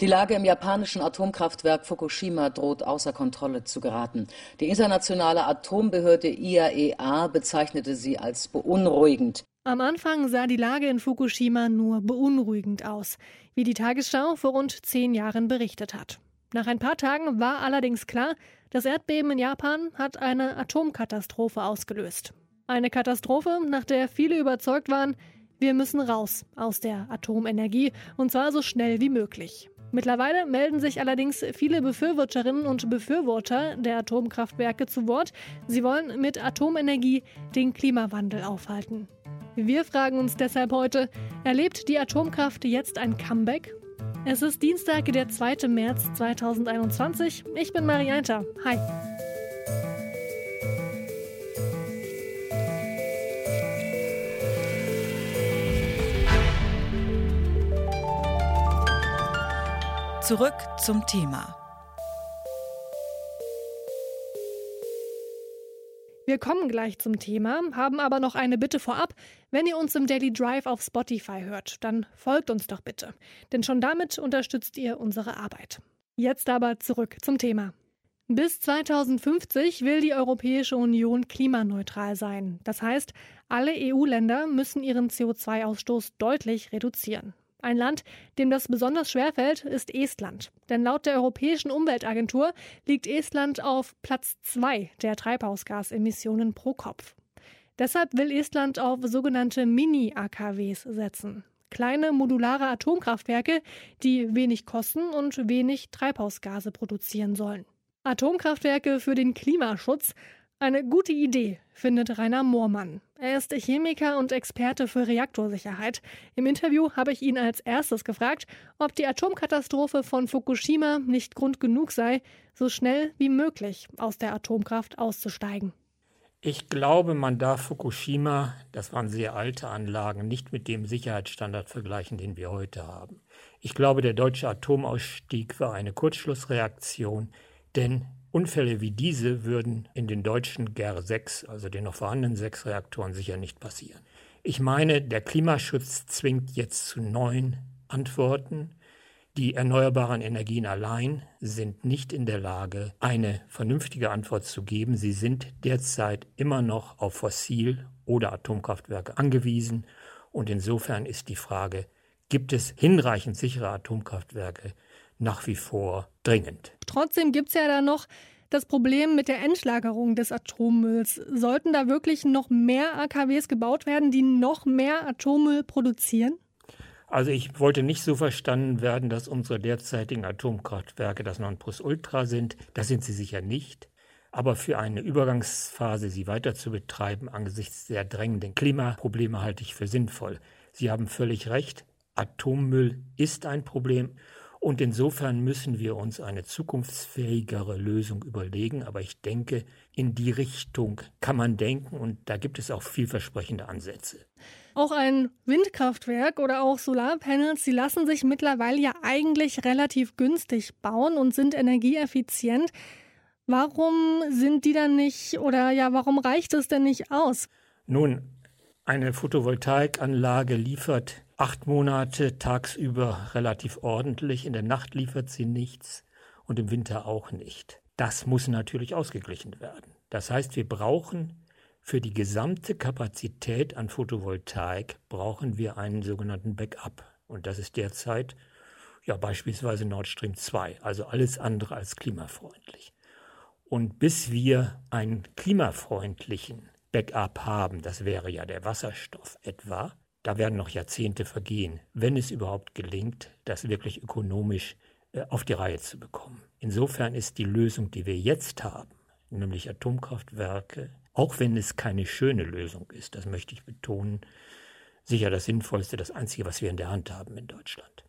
Die Lage im japanischen Atomkraftwerk Fukushima droht außer Kontrolle zu geraten. Die internationale Atombehörde IAEA e bezeichnete sie als beunruhigend. Am Anfang sah die Lage in Fukushima nur beunruhigend aus, wie die Tagesschau vor rund zehn Jahren berichtet hat. Nach ein paar Tagen war allerdings klar, das Erdbeben in Japan hat eine Atomkatastrophe ausgelöst. Eine Katastrophe, nach der viele überzeugt waren, wir müssen raus aus der Atomenergie und zwar so schnell wie möglich. Mittlerweile melden sich allerdings viele Befürworterinnen und Befürworter der Atomkraftwerke zu Wort. Sie wollen mit Atomenergie den Klimawandel aufhalten. Wir fragen uns deshalb heute, erlebt die Atomkraft jetzt ein Comeback? Es ist Dienstag, der 2. März 2021. Ich bin Marianta. Hi. Zurück zum Thema. Wir kommen gleich zum Thema, haben aber noch eine Bitte vorab. Wenn ihr uns im Daily Drive auf Spotify hört, dann folgt uns doch bitte. Denn schon damit unterstützt ihr unsere Arbeit. Jetzt aber zurück zum Thema. Bis 2050 will die Europäische Union klimaneutral sein. Das heißt, alle EU-Länder müssen ihren CO2-Ausstoß deutlich reduzieren. Ein Land, dem das besonders schwer fällt, ist Estland. Denn laut der Europäischen Umweltagentur liegt Estland auf Platz zwei der Treibhausgasemissionen pro Kopf. Deshalb will Estland auf sogenannte Mini-AKWs setzen. Kleine modulare Atomkraftwerke, die wenig kosten und wenig Treibhausgase produzieren sollen. Atomkraftwerke für den Klimaschutz eine gute Idee, findet Rainer Moormann. Er ist Chemiker und Experte für Reaktorsicherheit. Im Interview habe ich ihn als erstes gefragt, ob die Atomkatastrophe von Fukushima nicht Grund genug sei, so schnell wie möglich aus der Atomkraft auszusteigen. Ich glaube, man darf Fukushima, das waren sehr alte Anlagen, nicht mit dem Sicherheitsstandard vergleichen, den wir heute haben. Ich glaube, der deutsche Atomausstieg war eine Kurzschlussreaktion, denn Unfälle wie diese würden in den deutschen GER 6, also den noch vorhandenen sechs Reaktoren, sicher nicht passieren. Ich meine, der Klimaschutz zwingt jetzt zu neuen Antworten. Die erneuerbaren Energien allein sind nicht in der Lage, eine vernünftige Antwort zu geben. Sie sind derzeit immer noch auf Fossil- oder Atomkraftwerke angewiesen. Und insofern ist die Frage, gibt es hinreichend sichere Atomkraftwerke, nach wie vor dringend. Trotzdem gibt es ja da noch das Problem mit der Endlagerung des Atommülls. Sollten da wirklich noch mehr AKWs gebaut werden, die noch mehr Atommüll produzieren? Also ich wollte nicht so verstanden werden, dass unsere derzeitigen Atomkraftwerke das Nonplusultra sind. Das sind sie sicher nicht. Aber für eine Übergangsphase sie weiter zu betreiben angesichts der drängenden Klimaprobleme halte ich für sinnvoll. Sie haben völlig recht. Atommüll ist ein Problem und insofern müssen wir uns eine zukunftsfähigere Lösung überlegen. Aber ich denke, in die Richtung kann man denken und da gibt es auch vielversprechende Ansätze. Auch ein Windkraftwerk oder auch Solarpanels, die lassen sich mittlerweile ja eigentlich relativ günstig bauen und sind energieeffizient. Warum sind die dann nicht oder ja, warum reicht es denn nicht aus? Nun, eine Photovoltaikanlage liefert acht Monate tagsüber relativ ordentlich, in der Nacht liefert sie nichts und im Winter auch nicht. Das muss natürlich ausgeglichen werden. Das heißt, wir brauchen für die gesamte Kapazität an Photovoltaik brauchen wir einen sogenannten Backup. Und das ist derzeit ja beispielsweise Nord Stream 2, also alles andere als klimafreundlich. Und bis wir einen klimafreundlichen Backup haben, das wäre ja der Wasserstoff etwa, da werden noch Jahrzehnte vergehen, wenn es überhaupt gelingt, das wirklich ökonomisch äh, auf die Reihe zu bekommen. Insofern ist die Lösung, die wir jetzt haben, nämlich Atomkraftwerke, auch wenn es keine schöne Lösung ist, das möchte ich betonen, sicher das Sinnvollste, das Einzige, was wir in der Hand haben in Deutschland.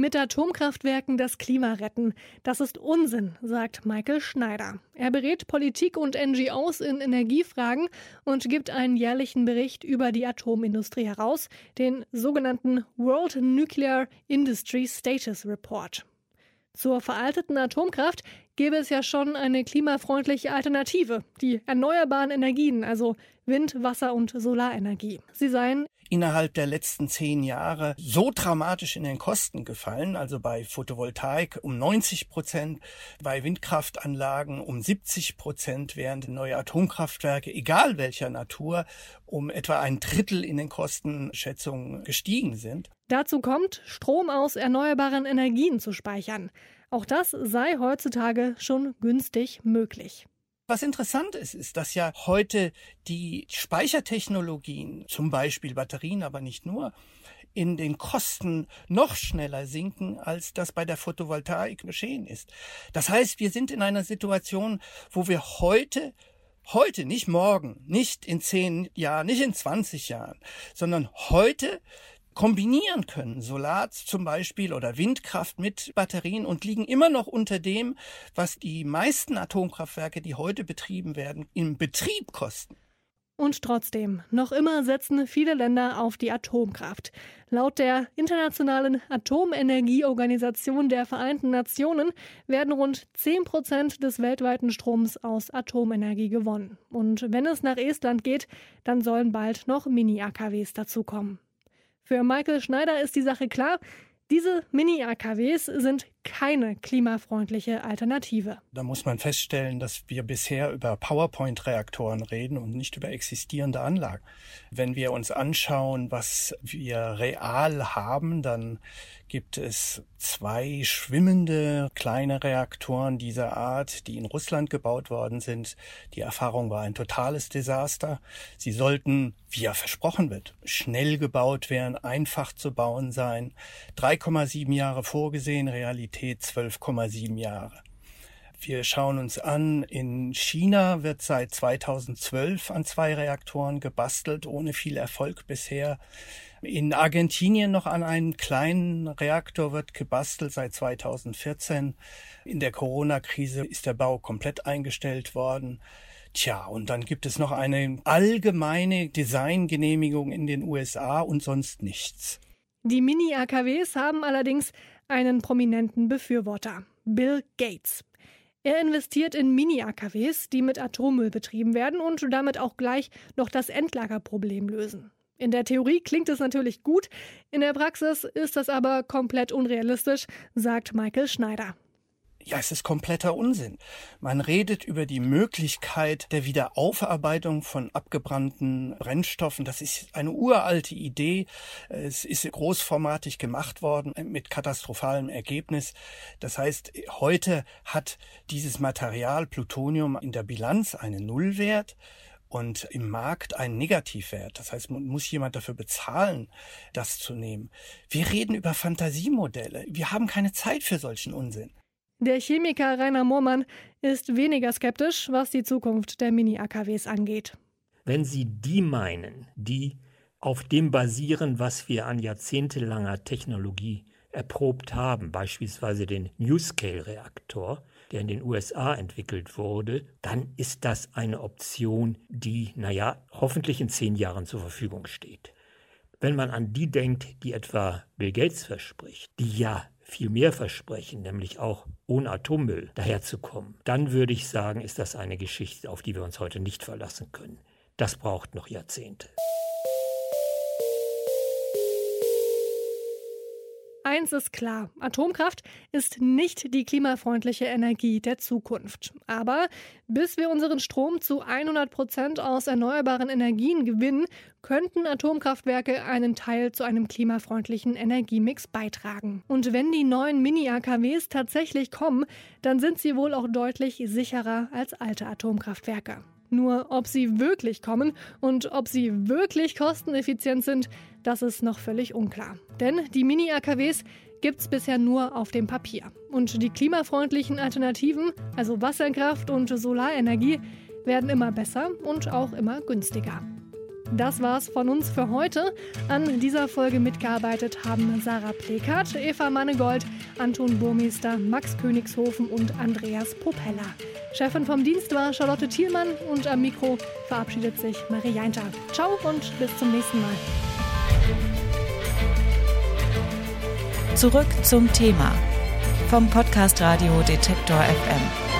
Mit Atomkraftwerken das Klima retten. Das ist Unsinn, sagt Michael Schneider. Er berät Politik und NGOs in Energiefragen und gibt einen jährlichen Bericht über die Atomindustrie heraus, den sogenannten World Nuclear Industry Status Report. Zur veralteten Atomkraft gäbe es ja schon eine klimafreundliche Alternative, die erneuerbaren Energien, also Wind, Wasser und Solarenergie. Sie seien innerhalb der letzten zehn Jahre so dramatisch in den Kosten gefallen, also bei Photovoltaik um 90 Prozent, bei Windkraftanlagen um 70 Prozent, während neue Atomkraftwerke, egal welcher Natur, um etwa ein Drittel in den Kostenschätzungen gestiegen sind. Dazu kommt, Strom aus erneuerbaren Energien zu speichern. Auch das sei heutzutage schon günstig möglich. Was interessant ist, ist, dass ja heute die Speichertechnologien, zum Beispiel Batterien, aber nicht nur, in den Kosten noch schneller sinken, als das bei der Photovoltaik geschehen ist. Das heißt, wir sind in einer Situation, wo wir heute heute, nicht morgen, nicht in zehn Jahren, nicht in 20 Jahren, sondern heute kombinieren können, Solar zum Beispiel oder Windkraft mit Batterien und liegen immer noch unter dem, was die meisten Atomkraftwerke, die heute betrieben werden, im Betrieb kosten. Und trotzdem, noch immer setzen viele Länder auf die Atomkraft. Laut der Internationalen Atomenergieorganisation der Vereinten Nationen werden rund 10 Prozent des weltweiten Stroms aus Atomenergie gewonnen. Und wenn es nach Estland geht, dann sollen bald noch Mini-AKWs dazukommen. Für Michael Schneider ist die Sache klar. Diese Mini-AKWs sind keine klimafreundliche Alternative. Da muss man feststellen, dass wir bisher über PowerPoint-Reaktoren reden und nicht über existierende Anlagen. Wenn wir uns anschauen, was wir real haben, dann gibt es zwei schwimmende kleine Reaktoren dieser Art, die in Russland gebaut worden sind. Die Erfahrung war ein totales Desaster. Sie sollten, wie ja versprochen wird, schnell gebaut werden, einfach zu bauen sein. 3,7 Jahre vorgesehen, Realität Qualität 12,7 Jahre. Wir schauen uns an, in China wird seit 2012 an zwei Reaktoren gebastelt, ohne viel Erfolg bisher. In Argentinien noch an einem kleinen Reaktor wird gebastelt seit 2014. In der Corona-Krise ist der Bau komplett eingestellt worden. Tja, und dann gibt es noch eine allgemeine Designgenehmigung in den USA und sonst nichts. Die Mini-AKWs haben allerdings einen prominenten Befürworter, Bill Gates. Er investiert in Mini-AKWs, die mit Atommüll betrieben werden und damit auch gleich noch das Endlagerproblem lösen. In der Theorie klingt es natürlich gut, in der Praxis ist das aber komplett unrealistisch, sagt Michael Schneider. Ja, es ist kompletter Unsinn. Man redet über die Möglichkeit der Wiederaufarbeitung von abgebrannten Brennstoffen. Das ist eine uralte Idee. Es ist großformatig gemacht worden mit katastrophalem Ergebnis. Das heißt, heute hat dieses Material Plutonium in der Bilanz einen Nullwert und im Markt einen Negativwert. Das heißt, man muss jemand dafür bezahlen, das zu nehmen. Wir reden über Fantasiemodelle. Wir haben keine Zeit für solchen Unsinn. Der Chemiker Rainer Mohrmann ist weniger skeptisch, was die Zukunft der Mini-AKWs angeht. Wenn Sie die meinen, die auf dem basieren, was wir an jahrzehntelanger Technologie erprobt haben, beispielsweise den NewScale-Reaktor, der in den USA entwickelt wurde, dann ist das eine Option, die, naja, hoffentlich in zehn Jahren zur Verfügung steht. Wenn man an die denkt, die etwa Bill Gates verspricht, die ja viel mehr versprechen, nämlich auch ohne Atommüll daherzukommen, dann würde ich sagen, ist das eine Geschichte, auf die wir uns heute nicht verlassen können. Das braucht noch Jahrzehnte. Eins ist klar, Atomkraft ist nicht die klimafreundliche Energie der Zukunft. Aber bis wir unseren Strom zu 100 Prozent aus erneuerbaren Energien gewinnen, könnten Atomkraftwerke einen Teil zu einem klimafreundlichen Energiemix beitragen. Und wenn die neuen Mini-AKWs tatsächlich kommen, dann sind sie wohl auch deutlich sicherer als alte Atomkraftwerke. Nur ob sie wirklich kommen und ob sie wirklich kosteneffizient sind, das ist noch völlig unklar. Denn die Mini-AKWs gibt es bisher nur auf dem Papier. Und die klimafreundlichen Alternativen, also Wasserkraft und Solarenergie, werden immer besser und auch immer günstiger. Das war's von uns für heute. An dieser Folge mitgearbeitet haben Sarah Plekert, Eva Mannegold, Anton Burmeister, Max Königshofen und Andreas Propeller. Chefin vom Dienst war Charlotte Thielmann und am Mikro verabschiedet sich Marie Jeinter. Ciao und bis zum nächsten Mal. Zurück zum Thema vom Podcast Radio Detektor FM.